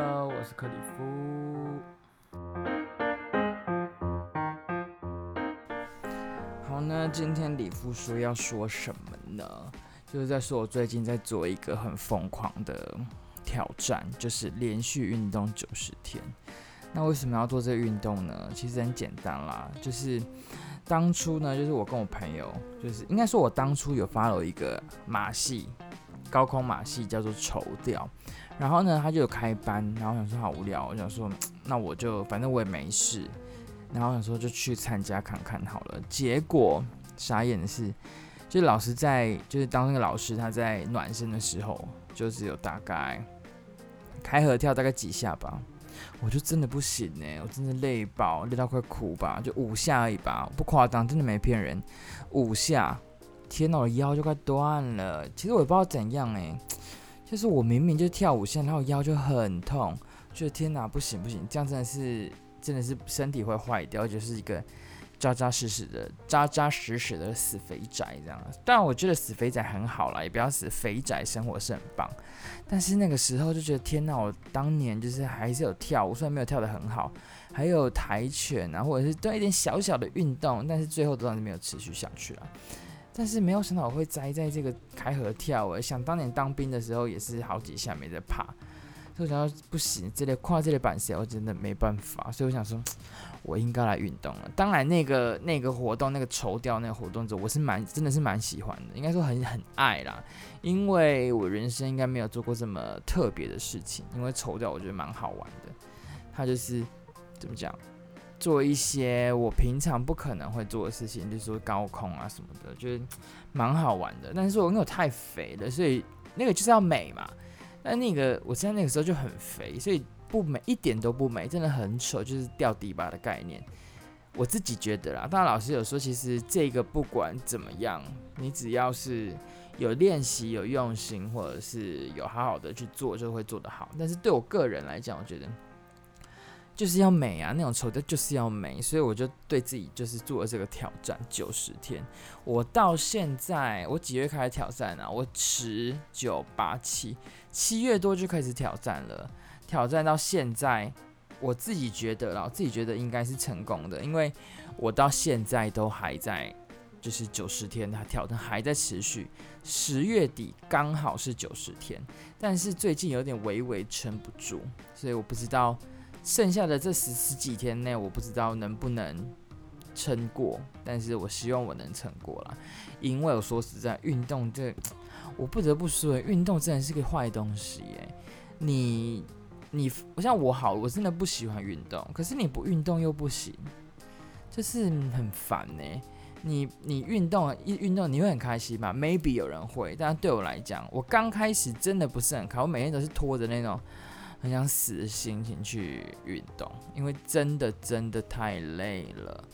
Hello，我是克里夫。好呢，今天里夫说要说什么呢？就是在说我最近在做一个很疯狂的挑战，就是连续运动九十天。那为什么要做这个运动呢？其实很简单啦，就是当初呢，就是我跟我朋友，就是应该说我当初有 follow 一个马戏。高空马戏叫做绸吊，然后呢，他就有开班，然后我想说好无聊，我想说 那我就反正我也没事，然后想说就去参加看看好了。结果傻眼的是，就是老师在就是当那个老师他在暖身的时候，就是有大概开合跳大概几下吧，我就真的不行呢，我真的累爆，累到快哭吧，就五下而已吧，不夸张，真的没骗人，五下。天哪，我的腰就快断了。其实我也不知道怎样哎、就是我明明就跳五下，然后腰就很痛，觉得天哪，不行不行，这样真的是真的是身体会坏掉，就是一个扎扎实实的扎扎实实的死肥宅这样。当然，我觉得死肥宅很好啦，也不要死肥宅，生活是很棒。但是那个时候就觉得天哪，我当年就是还是有跳舞，虽然没有跳得很好，还有跆拳啊，或者是做一点小小的运动，但是最后都还是没有持续下去了。但是没有想到我会栽在这个开合跳诶，想当年当兵的时候也是好几下没得爬，所以我想说不行，这类跨这类板鞋我真的没办法，所以我想说我应该来运动了。当然那个 那个活动那个绸吊那个活动者，我是蛮真的是蛮喜欢的，应该说很很爱啦，因为我人生应该没有做过这么特别的事情，因为绸吊我觉得蛮好玩的，它就是怎么讲？做一些我平常不可能会做的事情，就是说高空啊什么的，就是蛮好玩的。但是我因为我太肥了，所以那个就是要美嘛。但那个我现在那个时候就很肥，所以不美，一点都不美，真的很丑，就是掉底吧的概念。我自己觉得啦，当然老师有说，其实这个不管怎么样，你只要是有练习、有用心，或者是有好好的去做，就会做得好。但是对我个人来讲，我觉得。就是要美啊，那种丑的就是要美，所以我就对自己就是做了这个挑战九十天。我到现在，我几月开始挑战啊？我十九八七七月多就开始挑战了，挑战到现在，我自己觉得啦，我自己觉得应该是成功的，因为我到现在都还在，就是九十天，它挑战还在持续。十月底刚好是九十天，但是最近有点微微撑不住，所以我不知道。剩下的这十十几天内，我不知道能不能撑过，但是我希望我能撑过啦。因为我说实在，运动这，我不得不说，运动真的是个坏东西耶。你你，像我好，我真的不喜欢运动，可是你不运动又不行，就是很烦呢。你你运动一运动，你会很开心吗？Maybe 有人会，但对我来讲，我刚开始真的不是很开，我每天都是拖着那种。很想死的心情去运动，因为真的真的太累了。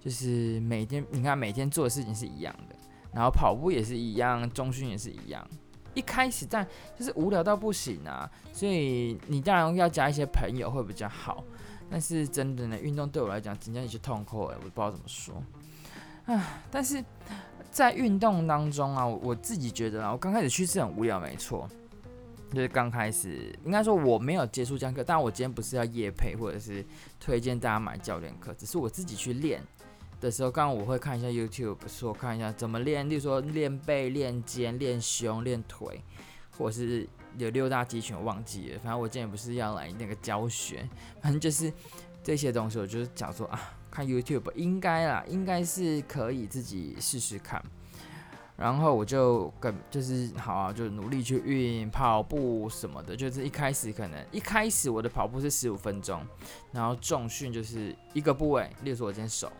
就是每天你看每天做的事情是一样的，然后跑步也是一样，中训也是一样。一开始但就是无聊到不行啊，所以你当然要加一些朋友会比较好。但是真的呢，运动对我来讲，真的有些痛苦哎，我不知道怎么说。啊，但是在运动当中啊，我自己觉得啊，我刚开始去是很无聊，没错。就是刚开始，应该说我没有接触这样课，但我今天不是要夜配或者是推荐大家买教练课，只是我自己去练的时候，刚刚我会看一下 YouTube，说看一下怎么练，例如说练背、练肩、练胸、练腿，或是有六大肌群，忘记了。反正我今天不是要来那个教学，反正就是这些东西，我就是讲说啊，看 YouTube 应该啦，应该是可以自己试试看。然后我就跟就是好啊，就努力去运跑步什么的。就是一开始可能一开始我的跑步是十五分钟，然后重训就是一个部位，例如说我今天手，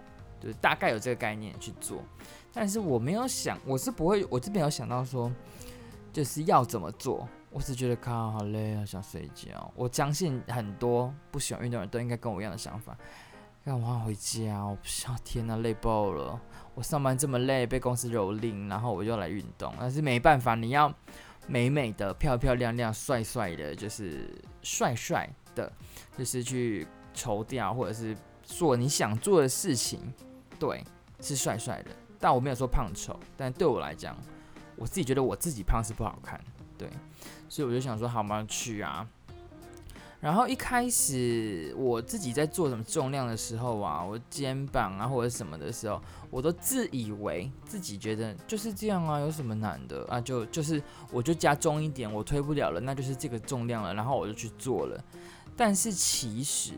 就是大概有这个概念去做。但是我没有想，我是不会，我这边有想到说就是要怎么做。我只觉得靠好累啊，想睡觉。我相信很多不喜欢运动的人都应该跟我一样的想法。让我回家，我不想，天哪，累爆了！我上班这么累，被公司蹂躏，然后我又来运动，但是没办法，你要美美的、漂漂亮亮、帅帅的，就是帅帅的，就是去抽掉，或者是做你想做的事情，对，是帅帅的。但我没有说胖丑，但对我来讲，我自己觉得我自己胖是不好看，对，所以我就想说，好吗？去啊！然后一开始我自己在做什么重量的时候啊，我肩膀啊或者什么的时候，我都自以为自己觉得就是这样啊，有什么难的啊？就就是我就加重一点，我推不了了，那就是这个重量了，然后我就去做了。但是其实，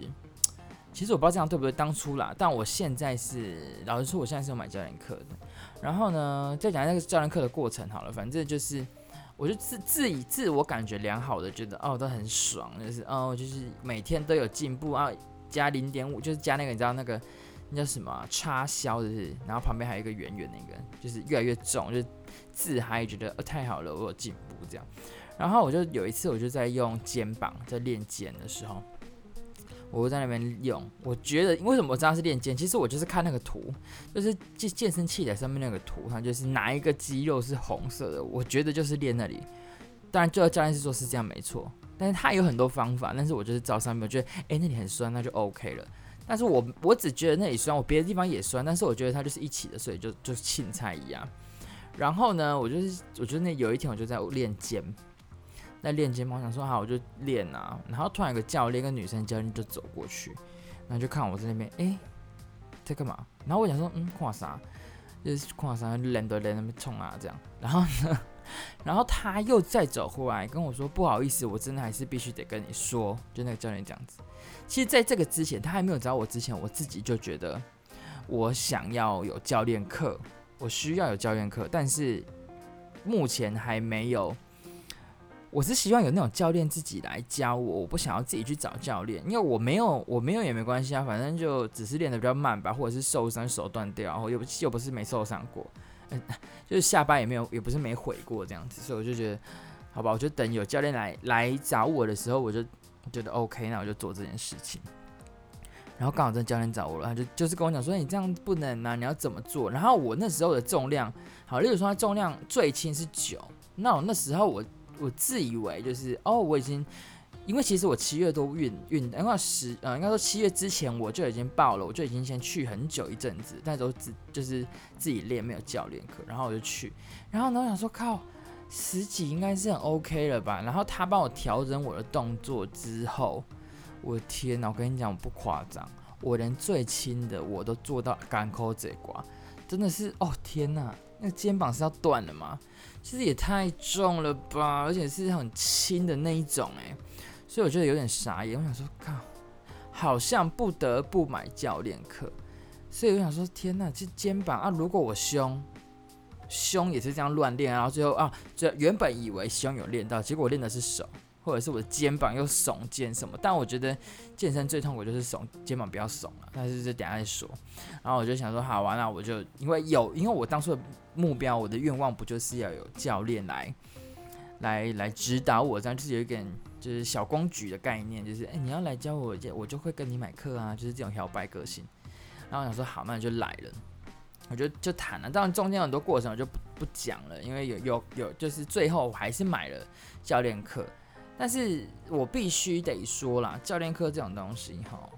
其实我不知道这样对不对，当初啦，但我现在是老实说，我现在是有买教练课的。然后呢，再讲那个教练课的过程好了，反正就是。我就自自以自我感觉良好的觉得哦都很爽，就是哦就是每天都有进步啊，加零点五就是加那个你知道那个那叫什么、啊、插销就是，然后旁边还有一个圆圆那个，就是越来越重，就自嗨觉得哦太好了，我有进步这样。然后我就有一次我就在用肩膀在练肩的时候。我在那边用，我觉得为什么我知道是练肩？其实我就是看那个图，就是健健身器材上面那个图，它就是哪一个肌肉是红色的，我觉得就是练那里。当然，最后教练是说是这样没错，但是他有很多方法，但是我就是照上面，我觉得哎、那里很酸，那就 OK 了。但是我我只觉得那里酸，我别的地方也酸，但是我觉得它就是一起的，所以就就是青菜一样。然后呢，我就是我觉得那有一天我就在练肩。在练肩膀，我想说好，我就练啊。然后突然有个教练，跟女生教练就走过去，然后就看我在那边，哎、在干嘛？然后我想说，嗯，看啥？就是看啥？练都练那么冲啊，这样。然后呢，然后他又再走过来跟我说，不好意思，我真的还是必须得跟你说，就那个教练这样子。其实，在这个之前，他还没有找我之前，我自己就觉得我想要有教练课，我需要有教练课，但是目前还没有。我是希望有那种教练自己来教我，我不想要自己去找教练，因为我没有，我没有也没关系啊，反正就只是练得比较慢吧，或者是受伤手断掉，然后又又不是没受伤过，嗯，就是下巴也没有，也不是没毁过这样子，所以我就觉得，好吧，我就等有教练来来找我的时候，我就觉得 OK，那我就做这件事情。然后刚好这教练找我了，他就就是跟我讲说，你这样不能啊，你要怎么做？然后我那时候的重量，好，例如说他重量最轻是九，那我那时候我。我自以为就是哦，我已经，因为其实我七月多运运，因为十呃，应该说七月之前我就已经报了，我就已经先去很久一阵子，但都自就是自己练，没有教练课，然后我就去，然后呢，我想说靠，十几应该是很 OK 了吧？然后他帮我调整我的动作之后，我的天哪，我跟你讲，我不夸张，我连最轻的我都做到干扣这挂，真的是哦天哪，那个肩膀是要断了吗？其实也太重了吧，而且是很轻的那一种哎，所以我觉得有点傻眼。我想说，靠，好像不得不买教练课。所以我想说，天哪，这肩膀啊，如果我胸胸也是这样乱练，然后最后啊，这原本以为胸有练到，结果练的是手。或者是我的肩膀又耸肩什么，但我觉得健身最痛苦就是耸肩膀不要耸啊，但是就等下再说。然后我就想说，好啊，那我就因为有，因为我当初的目标，我的愿望不就是要有教练来来来指导我，这样就是有一点就是小公举的概念，就是哎、你要来教我，我就会跟你买课啊，就是这种摇摆个性。然后我想说，好，那就来了，我就就谈了。当然中间很多过程我就不不讲了，因为有有有，就是最后我还是买了教练课。但是我必须得说啦，教练课这种东西哈，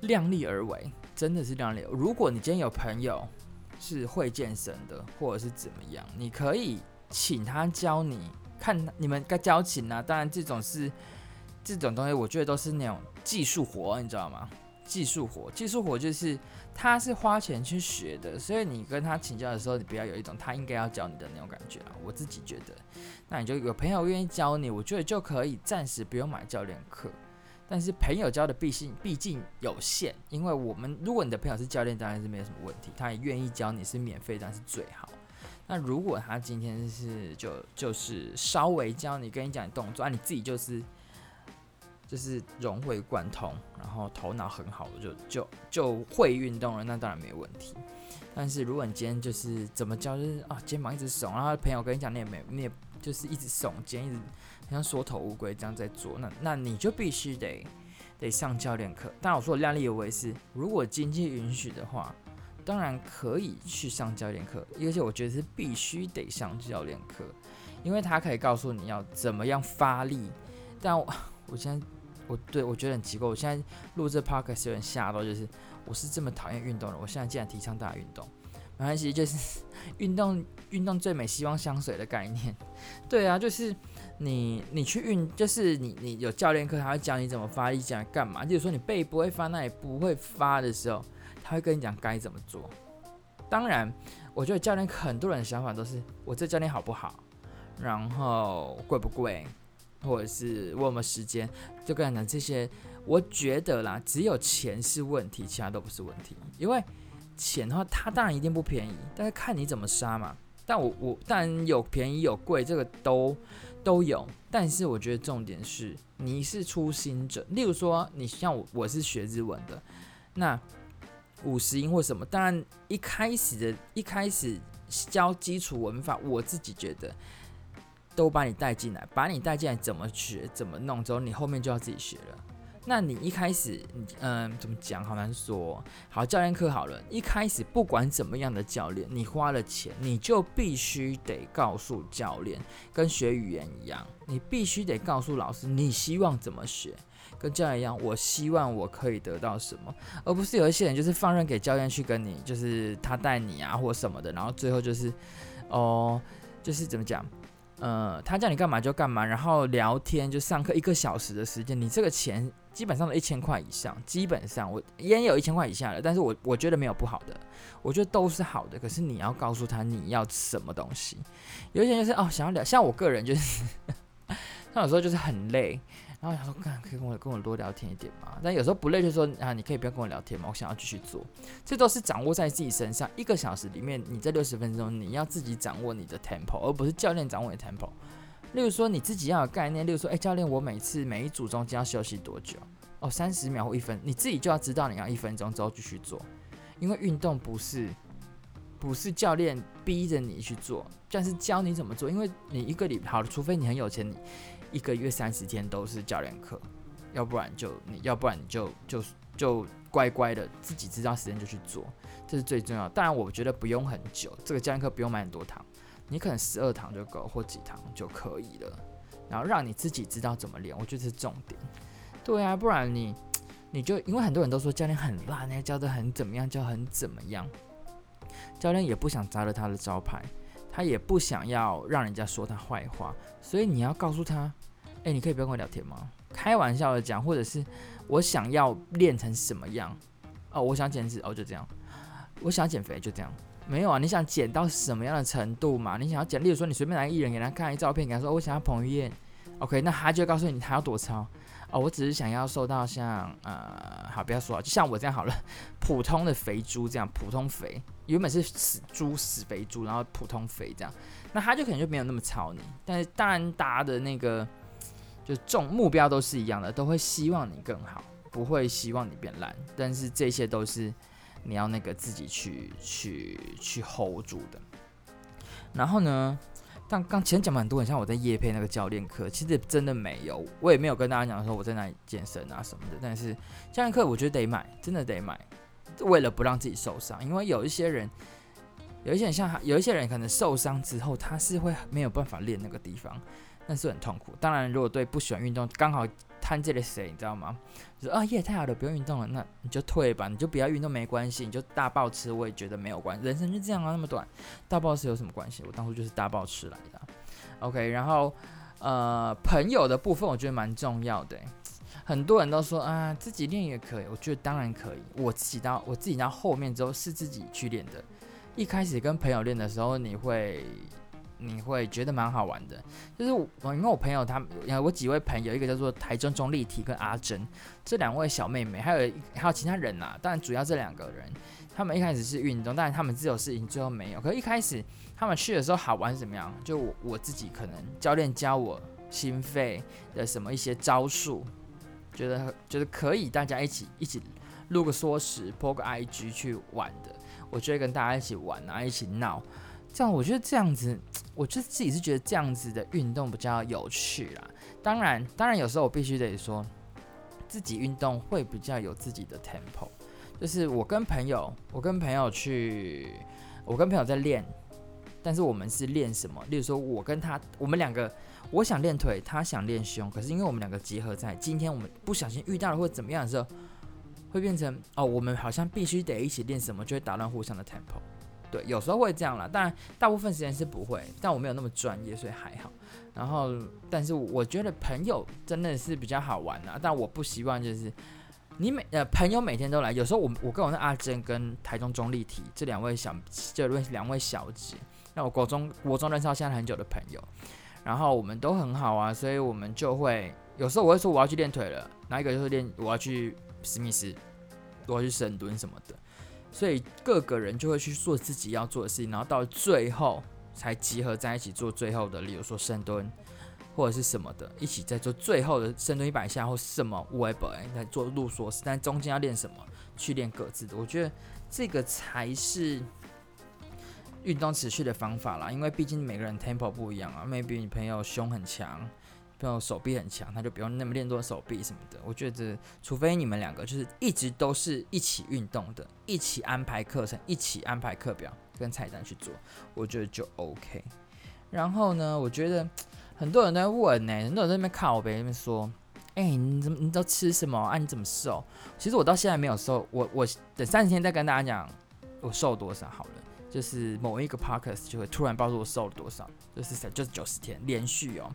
量力而为，真的是量力。如果你今天有朋友是会健身的，或者是怎么样，你可以请他教你，看你们该交情啊。当然，这种是这种东西，我觉得都是那种技术活，你知道吗？技术活，技术活就是他是花钱去学的，所以你跟他请教的时候，你不要有一种他应该要教你的那种感觉啊。我自己觉得，那你就有朋友愿意教你，我觉得就可以暂时不用买教练课。但是朋友教的毕竟毕竟有限，因为我们如果你的朋友是教练，当然是没有什么问题，他也愿意教你是免费，但是最好。那如果他今天是就就是稍微教你，跟你讲动作，啊，你自己就是。就是融会贯通，然后头脑很好，就就就会运动了，那当然没问题。但是如果你今天就是怎么教，就是啊肩膀一直耸，然后朋友跟你讲，你也没你也就是一直耸肩，一直像缩头乌龟这样在做，那那你就必须得得上教练课。当然我说量力而为是，如果经济允许的话，当然可以去上教练课，而且我觉得是必须得上教练课，因为他可以告诉你要怎么样发力。但我 我现在。我对我觉得很奇怪，我现在录这 podcast 有点吓到，就是我是这么讨厌运动的，我现在竟然提倡大家运动，没关系，就是 运动运动最美，希望香水的概念。对啊，就是你你去运，就是你你有教练课，他会教你怎么发力，讲干嘛？就是说你背不会发，那也不会发的时候，他会跟你讲该怎么做。当然，我觉得教练很多人的想法都是我这教练好不好，然后贵不贵，或者是问我们时间，就跟你讲这些。我觉得啦，只有钱是问题，其他都不是问题。因为钱的话，它当然一定不便宜，但是看你怎么杀嘛。但我我当然有便宜有贵，这个都都有。但是我觉得重点是你是初心者，例如说你像我，我是学日文的，那五十音或什么，当然一开始的一开始教基础文法，我自己觉得都把你带进来，把你带进来怎么学怎么弄之后，你后面就要自己学了。那你一开始，嗯、怎么讲？好难说。好，教练课好了，一开始不管怎么样的教练，你花了钱，你就必须得告诉教练，跟学语言一样，你必须得告诉老师，你希望怎么学，跟教练一样，我希望我可以得到什么，而不是有一些人就是放任给教练去跟你，就是他带你啊或什么的，然后最后就是，哦，就是怎么讲？呃，他叫你干嘛就干嘛，然后聊天就上课一个小时的时间，你这个钱基本上都一千块以上，基本上我也有一千块以下的，但是我我觉得没有不好的，我觉得都是好的，可是你要告诉他你要什么东西，有一些人就是哦想要聊，像我个人就是，他有时候就是很累。然后想说，干可以跟我跟我多聊天一点嘛？但有时候不累，就说啊，你可以不要跟我聊天嘛，我想要继续做。这都是掌握在自己身上。一个小时里面，你这六十分钟，你要自己掌握你的 tempo，而不是教练掌握你的 tempo。例如说，你自己要有概念。例如说，哎，教练，我每次每一组中间要休息多久？哦，三十秒或一分，你自己就要知道你要一分钟之后继续做。因为运动不是不是教练逼着你去做，但是教你怎么做。因为你一个礼好了，除非你很有钱，你。一个月三十天都是教练课，要不然就你要不然你就就就乖乖的自己知道时间就去做，这是最重要。当然我觉得不用很久，这个教练课不用买很多堂，你可能十二堂就够或几堂就可以了。然后让你自己知道怎么练，我觉得是重点。对啊，不然你你就因为很多人都说教练很烂，那教的很怎么样，教很怎么样，教练也不想砸了他的招牌。他也不想要让人家说他坏话，所以你要告诉他，哎、你可以不要跟我聊天吗？开玩笑的讲，或者是我想要练成什么样？哦，我想减脂，哦，就这样。我想减肥，就这样。没有啊，你想减到什么样的程度嘛？你想要减，例如说你随便拿个艺人给他看一照片，给他说我想要彭于晏，OK，那他就告诉你他要多操。哦，我只是想要瘦到像呃，好，不要说了，就像我这样好了，普通的肥猪这样，普通肥，原本是死猪死肥猪，然后普通肥这样，那他就可能就没有那么操你。但是当然，大家的那个就重目标都是一样的，都会希望你更好，不会希望你变烂。但是这些都是你要那个自己去去去 hold 住的。然后呢？像刚前讲蛮多，很像我在夜配那个教练课，其实真的没有，我也没有跟大家讲说我在那里健身啊什么的。但是教练课我觉得得买，真的得买，为了不让自己受伤，因为有一些人，有一些人像有一些人可能受伤之后，他是会没有办法练那个地方。那是很痛苦。当然，如果对不喜欢运动，刚好摊这个谁，你知道吗？就说啊，耶，太好了，不用运动了，那你就退吧，你就不要运动没关系，你就大暴吃，我也觉得没有关系。人生就这样啊，那么短，大暴吃有什么关系？我当初就是大暴吃来的。OK，然后呃，朋友的部分我觉得蛮重要的。很多人都说啊，自己练也可以，我觉得当然可以。我自己到我自己到后面之后是自己去练的。一开始跟朋友练的时候，你会。你会觉得蛮好玩的，就是我，因为我朋友他们，我几位朋友，一个叫做台中钟丽缇跟阿珍，这两位小妹妹，还有还有其他人呐，当然主要这两个人，他们一开始是运动，但是他们自由事情最后没有。可是一开始他们去的时候好玩是怎么样？就我我自己可能教练教我心肺的什么一些招数，觉得觉得可以大家一起一起录个缩时，po 个 IG 去玩的，我就会跟大家一起玩啊，一起闹。这样我觉得这样子，我就自己是觉得这样子的运动比较有趣啦。当然，当然有时候我必须得说，自己运动会比较有自己的 tempo。就是我跟朋友，我跟朋友去，我跟朋友在练，但是我们是练什么？例如说，我跟他，我们两个，我想练腿，他想练胸，可是因为我们两个结合在，今天我们不小心遇到了或者怎么样的时候，会变成哦，我们好像必须得一起练什么，就会打乱互相的 tempo。对，有时候会这样啦，但大部分时间是不会。但我没有那么专业，所以还好。然后，但是我觉得朋友真的是比较好玩啊。但我不希望就是你每呃朋友每天都来。有时候我我跟我那阿珍跟台中中立体这两位小这位两位小姐，那我国中国中认识到现在很久的朋友，然后我们都很好啊，所以我们就会有时候我会说我要去练腿了，哪一个就是练我要去史密斯，我要去深蹲什么的。所以各个人就会去做自己要做的事情，然后到最后。才集合在一起做最后的，例如说深蹲或者是什么的，一起在做最后的深蹲一百下或什么 whatever 来做路索斯，但中间要练什么，去练各自的。我觉得这个才是运动持续的方法啦，因为毕竟每个人 tempo 不一样啊，maybe 你朋友胸很强。朋友手臂很强，他就不用那么练多手臂什么的。我觉得，除非你们两个就是一直都是一起运动的，一起安排课程，一起安排课表跟菜单去做，我觉得就 OK。然后呢，我觉得很多人都在问呢、欸，很多人在那边靠北，那边说：“哎、你怎么你都吃什么啊？你怎么瘦？”其实我到现在没有瘦，我我等三十天再跟大家讲我瘦多少好了。就是某一个 podcast 就会突然报出我瘦了多少，就是就是九十天连续哦。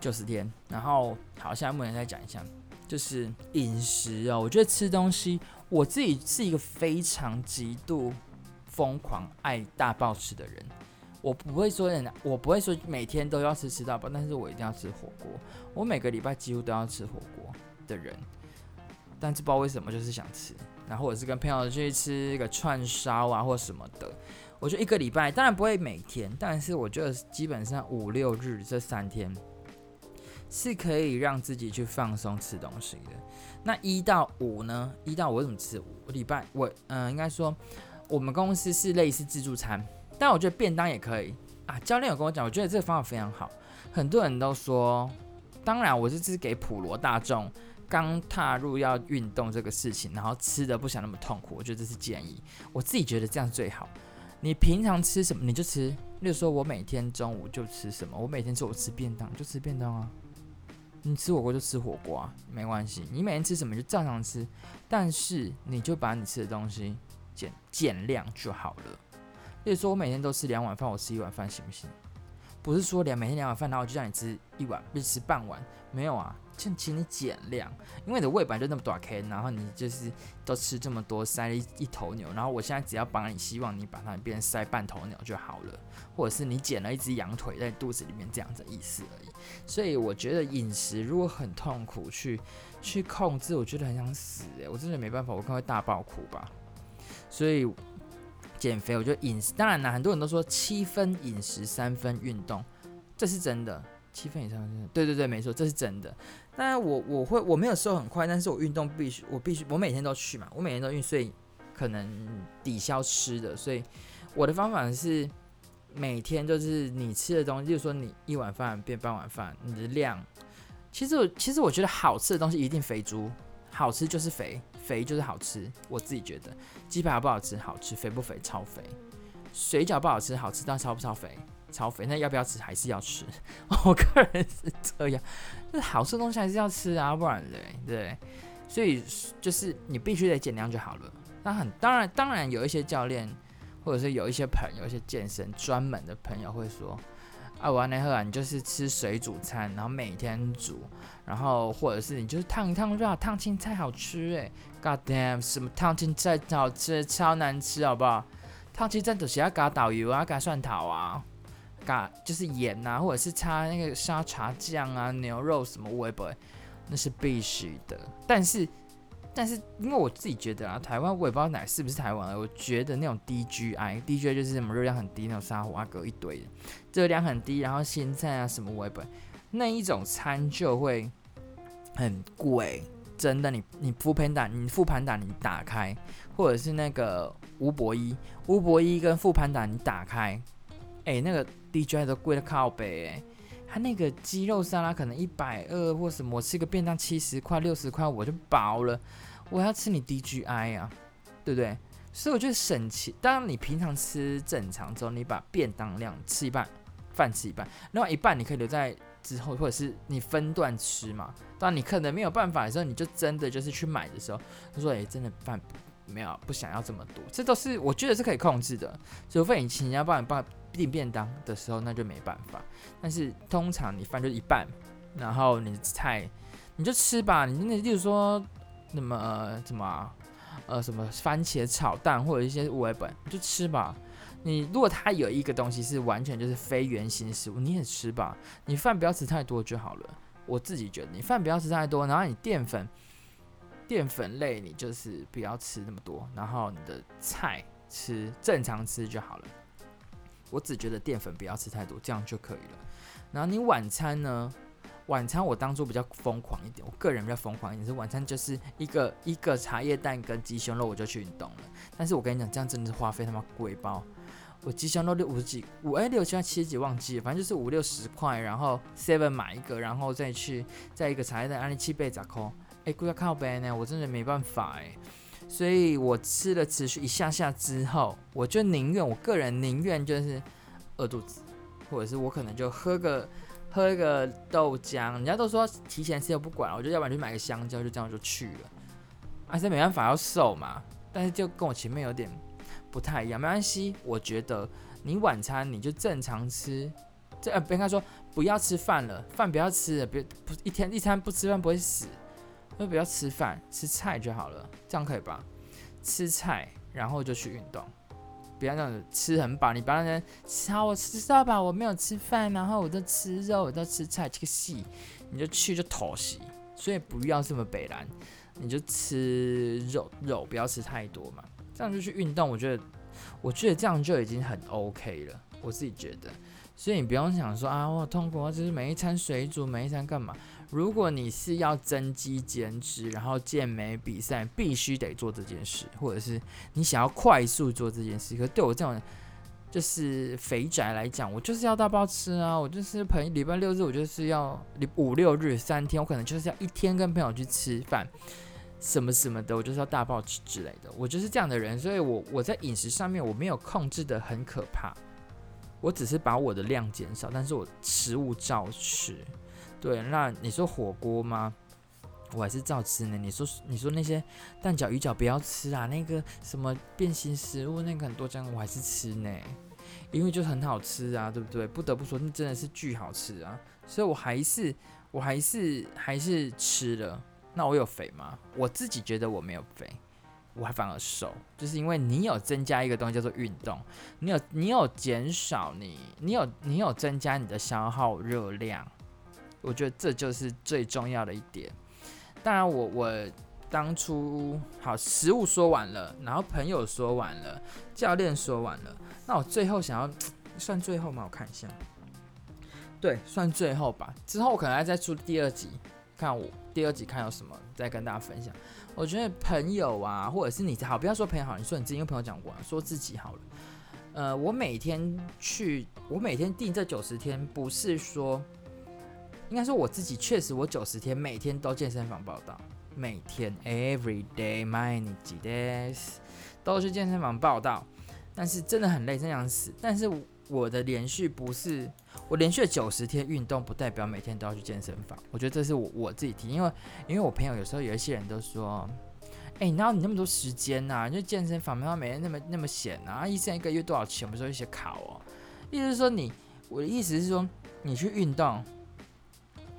九十天，然后好，现在目前再讲一下，就是饮食哦。我觉得吃东西，我自己是一个非常极度疯狂爱大爆吃的人。我不会说人，我不会说每天都要吃吃到饱，但是我一定要吃火锅。我每个礼拜几乎都要吃火锅的人，但是不知道为什么就是想吃，然后我是跟朋友去吃一个串烧啊或什么的。我觉得一个礼拜当然不会每天，但是我觉得基本上五六日这三天。是可以让自己去放松吃东西的。那一到五呢？一到五为什么吃？我礼拜我嗯、应该说我们公司是类似自助餐，但我觉得便当也可以啊。教练有跟我讲，我觉得这个方法非常好。很多人都说，当然我是只是给普罗大众刚踏入要运动这个事情，然后吃的不想那么痛苦，我觉得这是建议。我自己觉得这样最好。你平常吃什么你就吃，例如说我每天中午就吃什么，我每天中午吃便当就吃便当啊。你吃火锅就吃火锅啊，没关系。你每天吃什么就照常吃，但是你就把你吃的东西减减量就好了。例如说，我每天都吃两碗饭，我吃一碗饭行不行？不是说两每天两碗饭，然后就让你吃一碗，不是吃半碗，没有啊。就请你减量，因为你的胃本来就那么短 K，然后你就是都吃这么多，塞了一一头牛，然后我现在只要帮你，希望你把它变成塞半头牛就好了，或者是你减了一只羊腿在肚子里面这样子意思而已。所以我觉得饮食如果很痛苦去去控制，我觉得很想死诶、我真的没办法，我可能会大爆哭吧。所以减肥，我觉得饮食当然啦，很多人都说七分饮食三分运动，这是真的。七分以上，对对对，没错，这是真的。当然，我我会我没有瘦很快，但是我运动必须，我必须，我每天都去嘛，我每天都运，所以可能抵消吃的。所以我的方法是每天就是你吃的东西，就是说你一碗饭变半碗饭，你的量。其实我其实我觉得好吃的东西一定肥猪，好吃就是肥，肥就是好吃。我自己觉得鸡排好不好吃？好吃，肥不肥？超肥。水饺不好吃，好吃，但超不超肥？超肥，那要不要吃？还是要吃。我个人是这样，就是好吃的东西还是要吃啊，不然嘞，对。所以就是你必须得减量就好了。那很当然，当然有一些教练，或者是有一些朋友，一些健身专门的朋友会说，啊，我那喝你就是吃水煮餐，然后每天煮，然后或者是你就是烫一烫就好，烫青菜好吃哎，God damn，什么烫青菜好吃，超难吃好不好？烫青菜就是要加导游啊，加蒜头啊。嘎，就是盐呐、或者是擦那个沙茶酱啊，牛肉什么味不，那是必须的。但是，但是因为我自己觉得啊，台湾我也不知道哪是不是台湾，我觉得那种 DGI，DGI 就是什么热量很低那种沙华格一堆的，热量很低，然后咸菜啊什么味不，那一种餐就会很贵。真的，你你 foodpanda，你复盘打你打开，或者是那个吴伯一，吴伯一跟复盘打你打开。哎、那个 DJI 都贵的靠北哎，他那个鸡肉沙拉可能一百二或什么，我吃个便当七十块六十块我就饱了，我要吃你 DJI 啊，对不对？所以我觉得省钱。当然你平常吃正常之后，你把便当量吃一半，饭吃一半，另外一半你可以留在之后，或者是你分段吃嘛。当然你可能没有办法的时候，你就真的就是去买的时候，他说哎、真的饭没有不想要这么多，这都是我觉得是可以控制的。除非你请人家帮你帮订便当的时候，那就没办法。但是通常你饭就一半，然后你菜你就吃吧。你那例如说那么什么呃什么番茄炒蛋或者一些五味本，你就吃吧。你如果它有一个东西是完全就是非原型食物，你也吃吧。你饭不要吃太多就好了。我自己觉得，你饭不要吃太多，然后你淀粉。淀粉类你就是不要吃那么多，然后你的菜吃正常吃就好了。我只觉得淀粉不要吃太多，这样就可以了。然后你晚餐呢？晚餐我当初比较疯狂一点，我个人比较疯狂一点，是晚餐就是一个一个茶叶蛋跟鸡胸肉我就去运动了。但是我跟你讲，这样真的是花费他妈贵包。我鸡胸肉六五十几五哎六七七十几忘记了，反正就是五六十块，然后 seven 买一个，然后再去再一个茶叶蛋，按七倍咋扣？哎，贵要靠北呢，我真的没办法哎，所以我吃了持续一下下之后，我就宁愿我个人宁愿就是饿肚子，或者是我可能就喝个喝一个豆浆，人家都说提前吃又不管，我就要不然就买个香蕉，就这样就去了。而且没办法要瘦嘛，但是就跟我前面有点不太一样，没关系，我觉得你晚餐你就正常吃，这呃，应该说不要吃饭了，饭不要吃了，别不一天一餐不吃饭不会死。就不要吃饭，吃菜就好了，这样可以吧？吃菜，然后就去运动，不要这样子吃很饱。你不要那吃好，我吃到饱，我没有吃饭，然后我就吃肉，我就吃菜，这个戏你就去就妥协。所以不要这么北蓝，你就吃肉肉，不要吃太多嘛。这样就去运动，我觉得，我觉得这样就已经很 OK 了，我自己觉得。所以你不用想说啊，我痛苦，就是每一餐水煮，每一餐干嘛？如果你是要增肌减脂，然后健美比赛，必须得做这件事，或者是你想要快速做这件事，可对我这种就是肥宅来讲，我就是要大包吃啊！我就是朋礼拜六日，我就是要五六日三天，我可能就是要一天跟朋友去吃饭，什么什么的，我就是要大包吃之类的。我就是这样的人，所以我我在饮食上面我没有控制得很可怕，我只是把我的量减少，但是我食物照吃。对，那你说火锅吗？我还是照吃呢。你说，你说那些蛋饺、鱼饺不要吃啊，那个什么变形食物，那个很多这样，我还是吃呢，因为就很好吃啊，对不对？不得不说，那真的是巨好吃啊，所以我还是，我还是，还是吃了。那我有肥吗？我自己觉得我没有肥，我还反而瘦，就是因为你有增加一个东西叫做运动，你有，你有减少你，你有，你有增加你的消耗热量。我觉得这就是最重要的一点。当然我，我当初好食物说完了，然后朋友说完了，教练说完了，那我最后想要算最后吗？我看一下，对，算最后吧。之后我可能还再出第二集，看我第二集看有什么，再跟大家分享。我觉得朋友啊，或者是你好，不要说朋友好，你说你自己跟朋友讲过，啊说自己好了。呃，我每天去，我每天定这九十天，不是说。应该说我自己确实，我九十天每天都健身房报道，每天 every day my days 都去健身房报道，但是真的很累，真想死。但是我的连续不是我连续九十天运动，不代表每天都要去健身房。我觉得这是我我自己提，因为因为我朋友有时候有一些人都说，哎、欸，哪有你那么多时间呐、啊？你就健身房，然后每天那么那么闲啊？医生一个月多少钱？我们说一些卡哦，意思是说你，我的意思是说你去运动。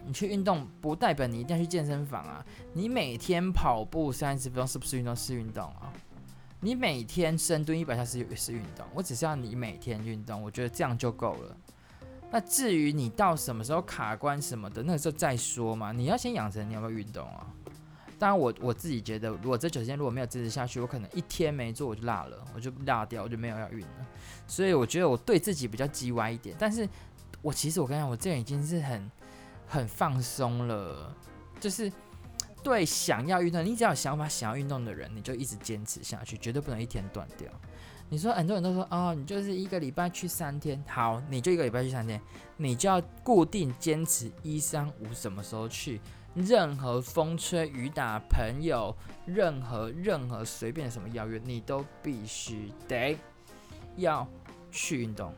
你去运动不代表你一定要去健身房啊！你每天跑步三十分钟是不是运动？是运动啊！你每天深蹲一百下是是运动。我只是要你每天运动，我觉得这样就够了。那至于你到什么时候卡关什么的，那个时候再说嘛。你要先养成你要不要运动啊？当然我我自己觉得，如果这九天如果没有坚持下去，我可能一天没做我就落了，我就落掉，我就没有要运了。所以我觉得我对自己比较叽歪一点。但是我其实我跟你讲，我这已经是很。很放松了，就是对想要运动，你只要有想法想要运动的人，你就一直坚持下去，绝对不能一天断掉。你说很多人都说哦，你就是一个礼拜去三天，好，你就一个礼拜去三天，你就要固定坚持一三五什么时候去，任何风吹雨打，朋友，任何任何随便什么邀约，你都必须得要去运动。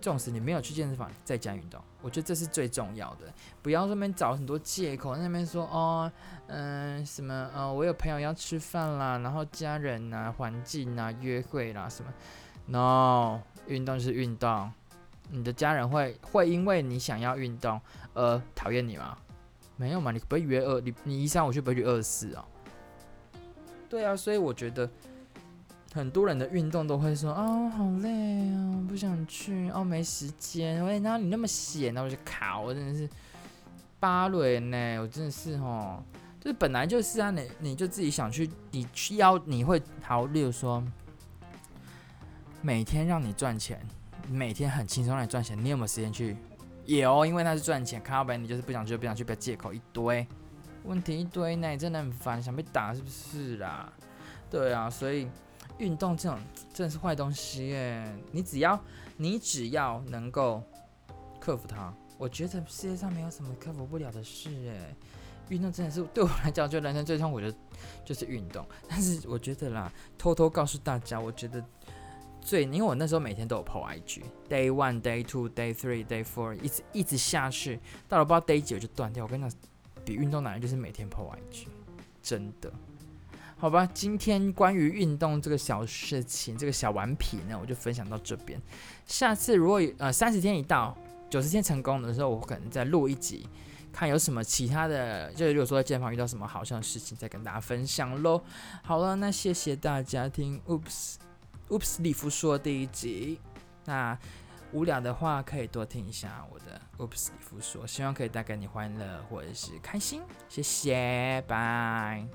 纵使你没有去健身房，在家运动，我觉得这是最重要的。不要那边找很多借口，那边说哦，嗯、什么呃，我有朋友要吃饭啦，然后家人啊、环境啊、约会啦什么。No，运动是运动。你的家人会会因为你想要运动而讨厌你吗？没有嘛，你不会约二，你你一三五去不会去二四哦。对啊，所以我觉得。很多人的运动都会说哦，好累啊，不想去哦，没时间。喂，那你那么闲，然后我就卡，我真的是芭蕾呢，我真的是哦，就是本来就是啊，你你就自己想去，你需要你会好，例如说每天让你赚钱，每天很轻松让你赚钱，你有没有时间去？有，因为那是赚钱。靠北，你就是不想去，不想去，不要借口一堆，问题一堆呢，真的很烦，想被打是不是啦？对啊，所以。运动这种真的是坏东西耶！你只要你只要能够克服它，我觉得世界上没有什么克服不了的事哎。运动真的是对我来讲，就人生最痛苦的就是运动。但是我觉得啦，偷偷告诉大家，我觉得最因为我那时候每天都有 po IG，day one, day two, day three, day four，一直一直下去，到了不知道 day 几我就断掉。我跟你讲，比运动难的就是每天 po IG，真的。好吧，今天关于运动这个小事情，这个小顽皮呢，我就分享到这边。下次如果呃三十天一到，九十天成功的时候，我可能再录一集，看有什么其他的，就是如果说在健身房遇到什么好笑的事情，再跟大家分享喽。好了，那谢谢大家听，Oops Oops 里夫说第一集。那无聊的话可以多听一下我的 Oops 里夫说，希望可以带给你欢乐或者是开心。谢谢，拜。